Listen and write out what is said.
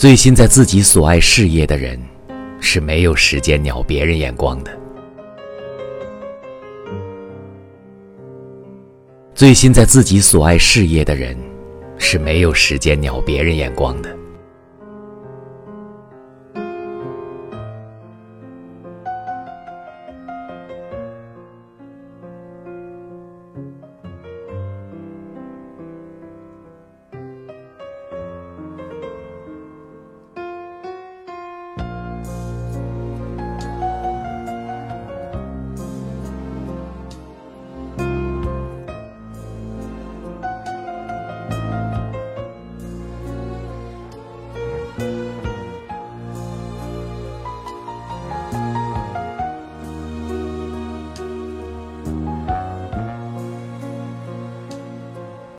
醉心在自己所爱事业的人，是没有时间鸟别人眼光的。醉心在自己所爱事业的人，是没有时间鸟别人眼光的。